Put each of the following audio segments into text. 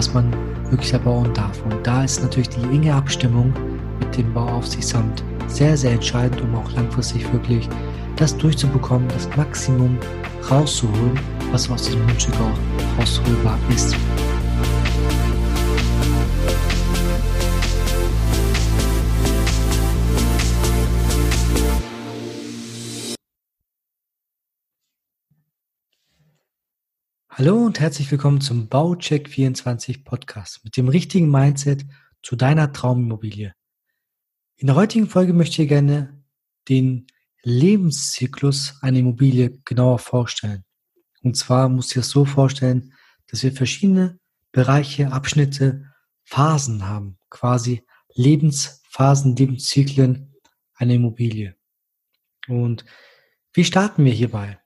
was man wirklich erbauen darf. Und da ist natürlich die enge Abstimmung mit dem Bauaufsichtsamt sehr, sehr entscheidend, um auch langfristig wirklich das durchzubekommen, das Maximum rauszuholen, was aus diesem Grundstück auch rausholbar ist. Hallo und herzlich willkommen zum Baucheck 24 Podcast mit dem richtigen Mindset zu deiner Traumimmobilie. In der heutigen Folge möchte ich gerne den Lebenszyklus einer Immobilie genauer vorstellen. Und zwar muss ich das so vorstellen, dass wir verschiedene Bereiche, Abschnitte, Phasen haben, quasi Lebensphasen, Lebenszyklen einer Immobilie. Und wie starten wir hierbei?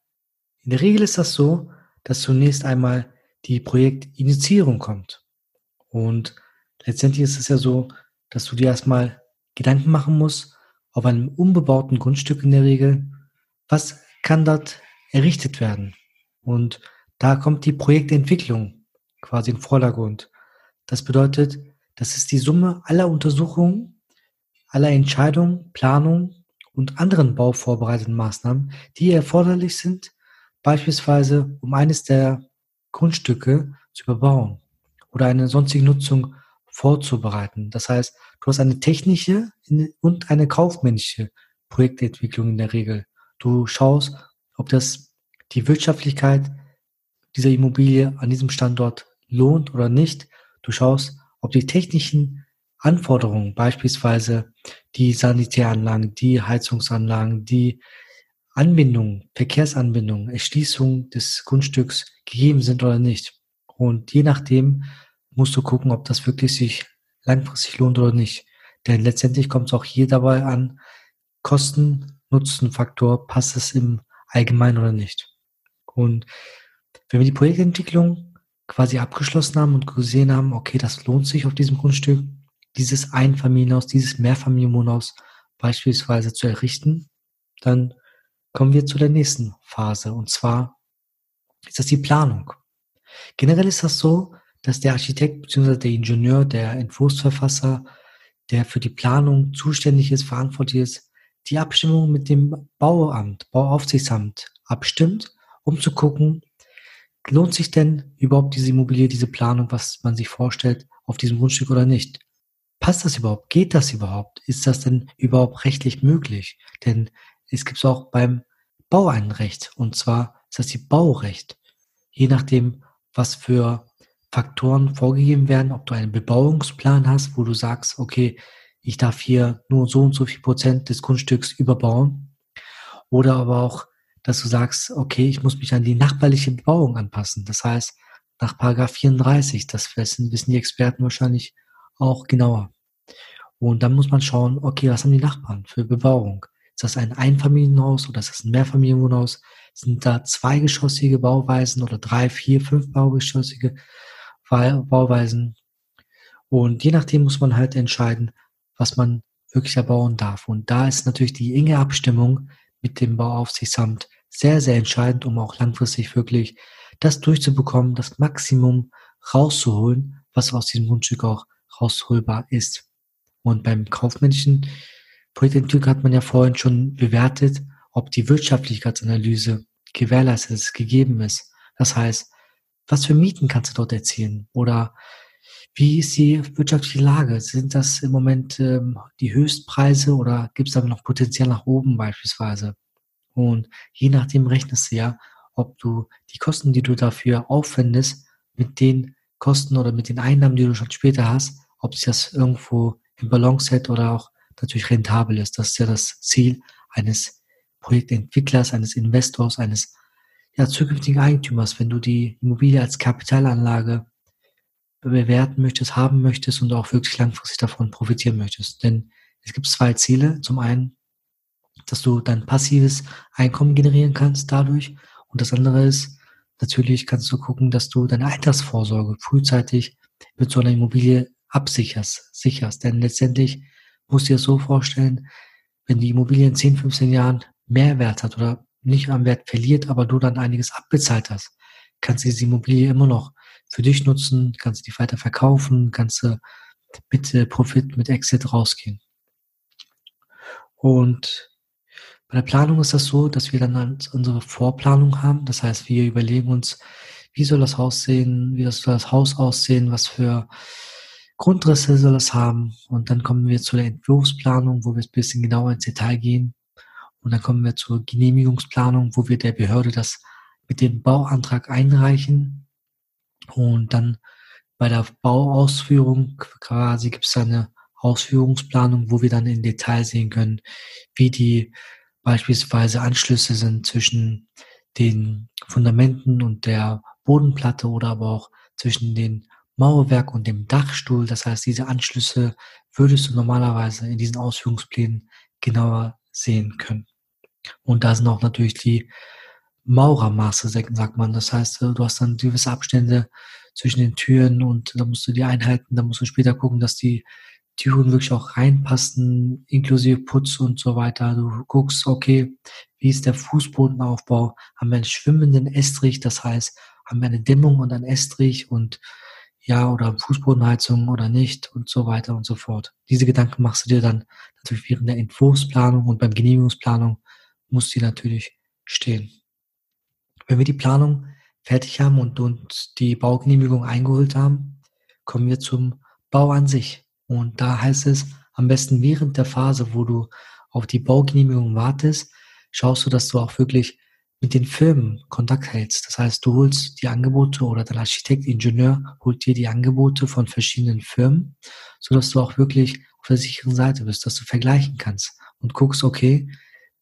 In der Regel ist das so, dass zunächst einmal die Projektinitiierung kommt. Und letztendlich ist es ja so, dass du dir erstmal Gedanken machen musst, auf einem unbebauten Grundstück in der Regel, was kann dort errichtet werden? Und da kommt die Projektentwicklung quasi in Vordergrund. Das bedeutet, das ist die Summe aller Untersuchungen, aller Entscheidungen, Planungen und anderen bauvorbereiteten Maßnahmen, die erforderlich sind, beispielsweise um eines der Grundstücke zu überbauen oder eine sonstige Nutzung vorzubereiten. Das heißt, du hast eine technische und eine kaufmännische Projektentwicklung in der Regel. Du schaust, ob das die Wirtschaftlichkeit dieser Immobilie an diesem Standort lohnt oder nicht. Du schaust, ob die technischen Anforderungen, beispielsweise die Sanitäranlagen, die Heizungsanlagen, die Anbindungen, Verkehrsanbindungen, Erschließung des Grundstücks gegeben sind oder nicht. Und je nachdem musst du gucken, ob das wirklich sich langfristig lohnt oder nicht. Denn letztendlich kommt es auch hier dabei an, Kosten-Nutzen-Faktor, passt es im Allgemeinen oder nicht. Und wenn wir die Projektentwicklung quasi abgeschlossen haben und gesehen haben, okay, das lohnt sich auf diesem Grundstück, dieses Einfamilienhaus, dieses Mehrfamilienwohnhaus beispielsweise zu errichten, dann kommen wir zu der nächsten Phase und zwar ist das die Planung. Generell ist das so, dass der Architekt bzw. der Ingenieur, der Entwurfsverfasser, der für die Planung zuständig ist, verantwortlich ist, die Abstimmung mit dem Bauamt, Bauaufsichtsamt abstimmt, um zu gucken, lohnt sich denn überhaupt diese Immobilie, diese Planung, was man sich vorstellt, auf diesem Grundstück oder nicht? Passt das überhaupt? Geht das überhaupt? Ist das denn überhaupt rechtlich möglich? Denn es gibt es auch beim Baueinrecht. Und zwar ist das die Baurecht. Je nachdem, was für Faktoren vorgegeben werden, ob du einen Bebauungsplan hast, wo du sagst, okay, ich darf hier nur so und so viel Prozent des Grundstücks überbauen. Oder aber auch, dass du sagst, okay, ich muss mich an die nachbarliche Bebauung anpassen. Das heißt, nach Paragraph 34, das wissen, wissen die Experten wahrscheinlich auch genauer. Und dann muss man schauen, okay, was haben die Nachbarn für Bebauung? Ist das ein Einfamilienhaus oder ist das ein Mehrfamilienwohnhaus? Sind da zweigeschossige Bauweisen oder drei, vier, fünf baugeschossige Bauweisen? Und je nachdem muss man halt entscheiden, was man wirklich erbauen darf. Und da ist natürlich die enge Abstimmung mit dem Bauaufsichtsamt sehr, sehr entscheidend, um auch langfristig wirklich das durchzubekommen, das Maximum rauszuholen, was aus diesem Grundstück auch rausholbar ist. Und beim kaufmännischen Projektentwicklung hat man ja vorhin schon bewertet, ob die Wirtschaftlichkeitsanalyse gewährleistet ist, gegeben ist. Das heißt, was für Mieten kannst du dort erzielen? Oder wie ist die wirtschaftliche Lage? Sind das im Moment ähm, die Höchstpreise oder gibt es da noch Potenzial nach oben beispielsweise? Und je nachdem rechnest du ja, ob du die Kosten, die du dafür aufwendest, mit den Kosten oder mit den Einnahmen, die du schon später hast, ob sich das irgendwo im Balance hält oder auch natürlich rentabel ist. Das ist ja das Ziel eines Projektentwicklers, eines Investors, eines ja, zukünftigen Eigentümers, wenn du die Immobilie als Kapitalanlage bewerten möchtest, haben möchtest und auch wirklich langfristig davon profitieren möchtest. Denn es gibt zwei Ziele. Zum einen, dass du dein passives Einkommen generieren kannst dadurch. Und das andere ist, natürlich kannst du gucken, dass du deine Altersvorsorge frühzeitig mit so einer Immobilie absicherst, sicherst. Denn letztendlich musst dir das so vorstellen, wenn die Immobilie in 10, 15 Jahren mehr Wert hat oder nicht am Wert verliert, aber du dann einiges abbezahlt hast, kannst du diese Immobilie immer noch für dich nutzen, kannst die weiter verkaufen, kannst du mit äh, Profit, mit Exit rausgehen. Und bei der Planung ist das so, dass wir dann unsere Vorplanung haben. Das heißt, wir überlegen uns, wie soll das Haus sehen, wie soll das Haus aussehen, was für Grundrisse soll es haben. Und dann kommen wir zu der Entwurfsplanung, wo wir ein bisschen genauer ins Detail gehen. Und dann kommen wir zur Genehmigungsplanung, wo wir der Behörde das mit dem Bauantrag einreichen. Und dann bei der Bauausführung quasi gibt es eine Ausführungsplanung, wo wir dann in Detail sehen können, wie die beispielsweise Anschlüsse sind zwischen den Fundamenten und der Bodenplatte oder aber auch zwischen den Mauerwerk und dem Dachstuhl. Das heißt, diese Anschlüsse würdest du normalerweise in diesen Ausführungsplänen genauer sehen können. Und da sind auch natürlich die Maurermaße, sagt man. Das heißt, du hast dann gewisse Abstände zwischen den Türen und da musst du die einhalten. Da musst du später gucken, dass die Türen wirklich auch reinpassen, inklusive Putz und so weiter. Du guckst, okay, wie ist der Fußbodenaufbau? Haben wir einen schwimmenden Estrich? Das heißt, haben wir eine Dämmung und einen Estrich und ja, oder Fußbodenheizung oder nicht und so weiter und so fort. Diese Gedanken machst du dir dann natürlich während der Entwurfsplanung und beim Genehmigungsplanung muss die natürlich stehen. Wenn wir die Planung fertig haben und, und die Baugenehmigung eingeholt haben, kommen wir zum Bau an sich. Und da heißt es, am besten während der Phase, wo du auf die Baugenehmigung wartest, schaust du, dass du auch wirklich mit den Firmen Kontakt hältst. Das heißt, du holst die Angebote oder dein Architekt, Ingenieur holt dir die Angebote von verschiedenen Firmen, so dass du auch wirklich auf der sicheren Seite bist, dass du vergleichen kannst und guckst, okay,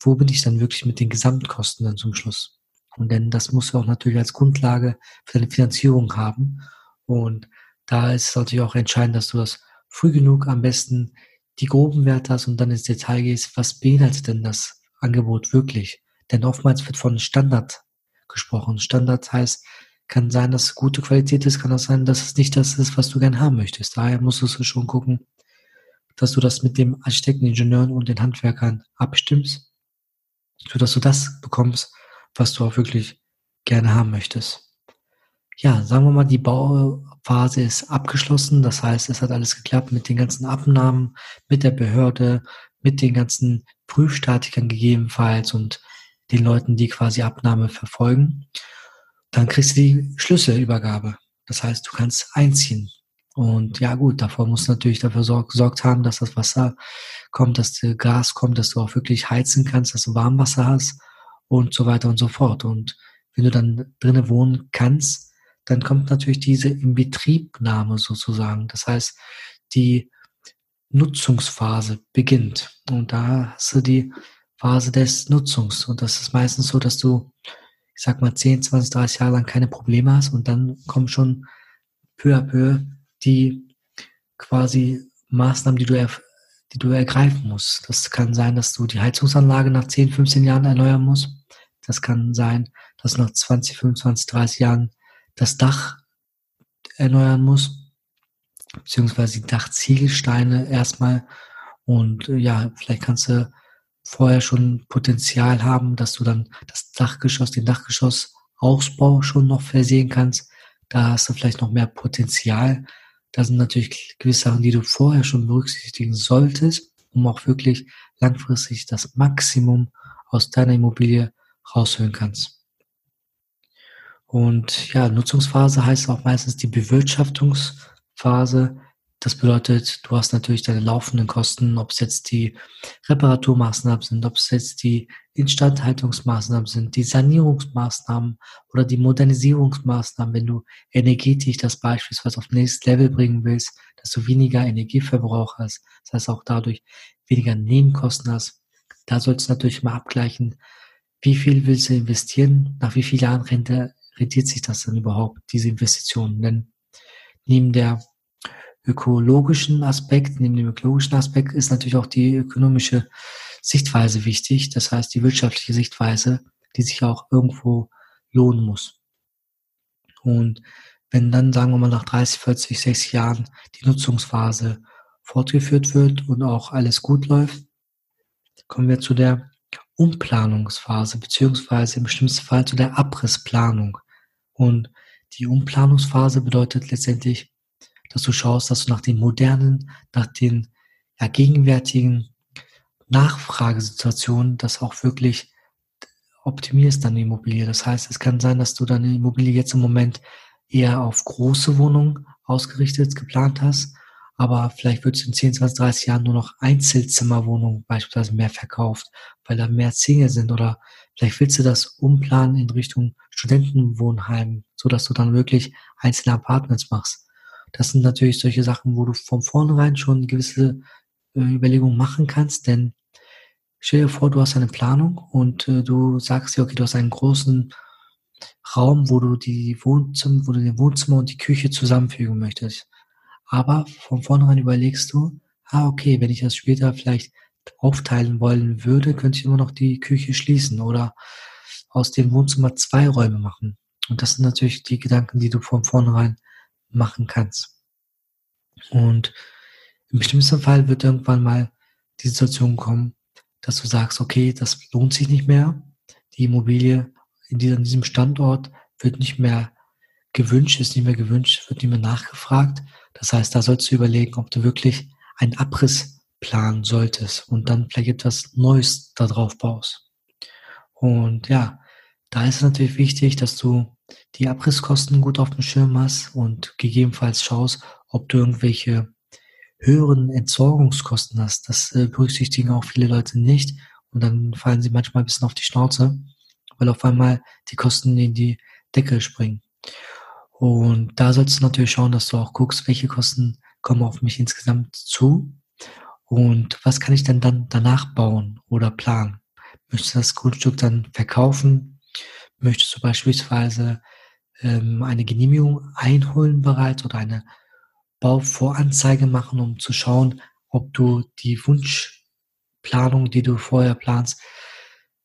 wo bin ich dann wirklich mit den Gesamtkosten dann zum Schluss? Und denn das musst du auch natürlich als Grundlage für deine Finanzierung haben. Und da ist es natürlich auch entscheidend, dass du das früh genug am besten die groben Werte hast und dann ins Detail gehst, was beinhaltet denn das Angebot wirklich? Denn oftmals wird von Standard gesprochen. Standard heißt, kann sein, dass es gute Qualität ist, kann auch sein, dass es nicht das ist, was du gern haben möchtest. Daher musst du schon gucken, dass du das mit dem Architekten, Ingenieuren und den Handwerkern abstimmst, sodass du das bekommst, was du auch wirklich gerne haben möchtest. Ja, sagen wir mal, die Bauphase ist abgeschlossen. Das heißt, es hat alles geklappt mit den ganzen Abnahmen, mit der Behörde, mit den ganzen Prüfstatikern gegebenenfalls und den Leuten, die quasi Abnahme verfolgen. Dann kriegst du die Schlüsselübergabe. Das heißt, du kannst einziehen. Und ja gut, davor musst du natürlich dafür gesorgt haben, dass das Wasser kommt, dass das Gas kommt, dass du auch wirklich heizen kannst, dass du Warmwasser hast und so weiter und so fort. Und wenn du dann drinnen wohnen kannst, dann kommt natürlich diese Inbetriebnahme sozusagen. Das heißt, die Nutzungsphase beginnt. Und da hast du die Phase des Nutzungs. Und das ist meistens so, dass du, ich sag mal, 10, 20, 30 Jahre lang keine Probleme hast und dann kommen schon peu à peu die quasi Maßnahmen, die du die du ergreifen musst. Das kann sein, dass du die Heizungsanlage nach 10, 15 Jahren erneuern musst. Das kann sein, dass nach 20, 25, 30 Jahren das Dach erneuern musst, beziehungsweise die Dachziegelsteine erstmal. Und äh, ja, vielleicht kannst du vorher schon Potenzial haben, dass du dann das Dachgeschoss, den Dachgeschossausbau schon noch versehen kannst. Da hast du vielleicht noch mehr Potenzial. Da sind natürlich gewisse Sachen, die du vorher schon berücksichtigen solltest, um auch wirklich langfristig das Maximum aus deiner Immobilie rausholen kannst. Und ja, Nutzungsphase heißt auch meistens die Bewirtschaftungsphase. Das bedeutet, du hast natürlich deine laufenden Kosten, ob es jetzt die Reparaturmaßnahmen sind, ob es jetzt die Instandhaltungsmaßnahmen sind, die Sanierungsmaßnahmen oder die Modernisierungsmaßnahmen, wenn du energetisch das beispielsweise auf nächstes Level bringen willst, dass du weniger Energieverbrauch hast, das heißt auch dadurch weniger Nebenkosten hast. Da sollst du natürlich mal abgleichen, wie viel willst du investieren, nach wie vielen Jahren rentiert sich das dann überhaupt, diese Investitionen. Denn neben der ökologischen Aspekt, neben dem ökologischen Aspekt ist natürlich auch die ökonomische Sichtweise wichtig. Das heißt, die wirtschaftliche Sichtweise, die sich auch irgendwo lohnen muss. Und wenn dann, sagen wir mal, nach 30, 40, 60 Jahren die Nutzungsphase fortgeführt wird und auch alles gut läuft, kommen wir zu der Umplanungsphase, beziehungsweise im schlimmsten Fall zu der Abrissplanung. Und Die Umplanungsphase bedeutet letztendlich, dass du schaust, dass du nach den modernen, nach den ja, gegenwärtigen Nachfragesituationen das auch wirklich optimierst, deine Immobilie. Das heißt, es kann sein, dass du deine Immobilie jetzt im Moment eher auf große Wohnungen ausgerichtet, geplant hast, aber vielleicht wird es in 10, 20, 30 Jahren nur noch Einzelzimmerwohnungen beispielsweise mehr verkauft, weil da mehr Single sind oder vielleicht willst du das umplanen in Richtung Studentenwohnheim, so dass du dann wirklich einzelne Apartments machst. Das sind natürlich solche Sachen, wo du von vornherein schon gewisse äh, Überlegungen machen kannst, denn stell dir vor, du hast eine Planung und äh, du sagst dir, okay, du hast einen großen Raum, wo du die Wohnzimmer, wo du den Wohnzimmer und die Küche zusammenfügen möchtest. Aber von vornherein überlegst du, ah, okay, wenn ich das später vielleicht aufteilen wollen würde, könnte ich immer noch die Küche schließen oder aus dem Wohnzimmer zwei Räume machen. Und das sind natürlich die Gedanken, die du von vornherein machen kannst. Und im bestimmten Fall wird irgendwann mal die Situation kommen, dass du sagst, okay, das lohnt sich nicht mehr. Die Immobilie in diesem Standort wird nicht mehr gewünscht, ist nicht mehr gewünscht, wird nicht mehr nachgefragt. Das heißt, da sollst du überlegen, ob du wirklich einen Abriss planen solltest und dann vielleicht etwas Neues da drauf baust. Und ja, da ist es natürlich wichtig, dass du die Abrisskosten gut auf dem Schirm hast und gegebenenfalls schaust, ob du irgendwelche höheren Entsorgungskosten hast. Das äh, berücksichtigen auch viele Leute nicht und dann fallen sie manchmal ein bisschen auf die Schnauze, weil auf einmal die Kosten in die Decke springen. Und da sollst du natürlich schauen, dass du auch guckst, welche Kosten kommen auf mich insgesamt zu und was kann ich denn dann danach bauen oder planen. Möchtest du das Grundstück dann verkaufen? Möchtest du beispielsweise ähm, eine Genehmigung einholen bereits oder eine Bauvoranzeige machen, um zu schauen, ob du die Wunschplanung, die du vorher planst,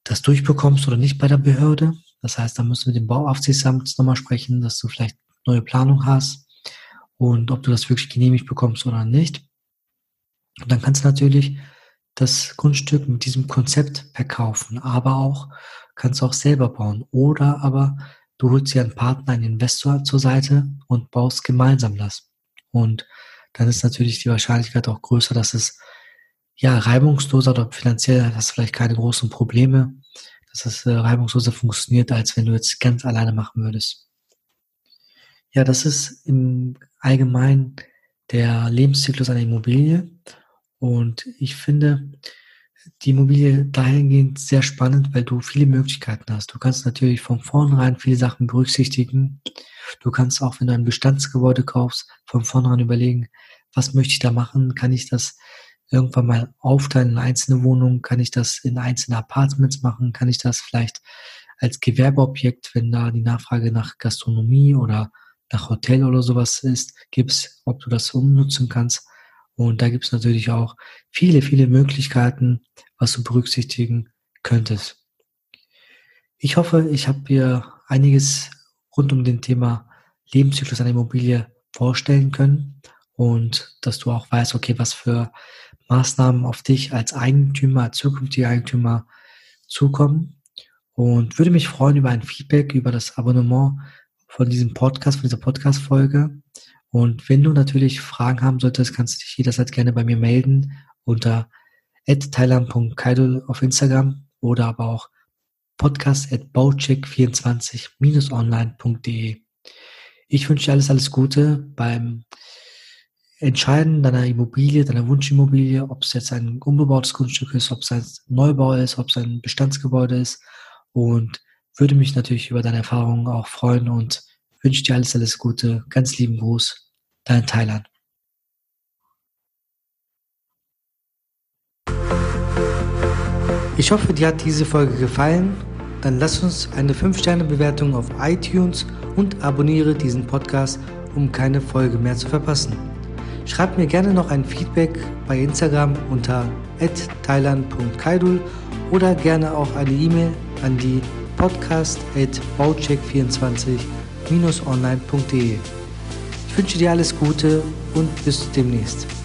das durchbekommst oder nicht bei der Behörde. Das heißt, da müssen wir mit dem Bauaufsichtsamt nochmal sprechen, dass du vielleicht neue Planung hast und ob du das wirklich genehmigt bekommst oder nicht. Und dann kannst du natürlich das Grundstück mit diesem Konzept verkaufen, aber auch kannst du auch selber bauen. Oder aber du holst dir einen Partner, einen Investor zur Seite und baust gemeinsam das. Und dann ist natürlich die Wahrscheinlichkeit auch größer, dass es ja reibungsloser oder finanziell hast du vielleicht keine großen Probleme, dass es äh, reibungsloser funktioniert, als wenn du jetzt ganz alleine machen würdest. Ja, das ist im Allgemeinen der Lebenszyklus einer Immobilie. Und ich finde die Immobilie dahingehend sehr spannend, weil du viele Möglichkeiten hast. Du kannst natürlich von vornherein viele Sachen berücksichtigen. Du kannst auch, wenn du ein Bestandsgebäude kaufst, von vornherein überlegen, was möchte ich da machen? Kann ich das irgendwann mal aufteilen in einzelne Wohnungen? Kann ich das in einzelne Apartments machen? Kann ich das vielleicht als Gewerbeobjekt, wenn da die Nachfrage nach Gastronomie oder nach Hotel oder sowas ist, gibt's, ob du das umnutzen kannst. Und da gibt's natürlich auch viele, viele Möglichkeiten, was du berücksichtigen könntest. Ich hoffe, ich habe dir einiges rund um den Thema Lebenszyklus einer Immobilie vorstellen können und dass du auch weißt, okay, was für Maßnahmen auf dich als Eigentümer, als zukünftiger Eigentümer zukommen. Und würde mich freuen über ein Feedback, über das Abonnement von diesem Podcast, von dieser Podcast-Folge. Und wenn du natürlich Fragen haben solltest, kannst du dich jederzeit gerne bei mir melden unter thailand.kaidul auf Instagram oder aber auch podcast.baucheck24-online.de. Ich wünsche dir alles, alles Gute beim Entscheiden deiner Immobilie, deiner Wunschimmobilie, ob es jetzt ein unbebautes Grundstück ist, ob es ein Neubau ist, ob es ein Bestandsgebäude ist. Und würde mich natürlich über deine Erfahrungen auch freuen und wünsche dir alles, alles Gute. Ganz lieben Gruß, dein Thailand. Ich hoffe, dir hat diese Folge gefallen. Dann lass uns eine 5-Sterne-Bewertung auf iTunes und abonniere diesen Podcast, um keine Folge mehr zu verpassen. Schreib mir gerne noch ein Feedback bei Instagram unter thailand.kaidul oder gerne auch eine E-Mail an die podcast.baucheck24-online.de. Ich wünsche dir alles Gute und bis demnächst.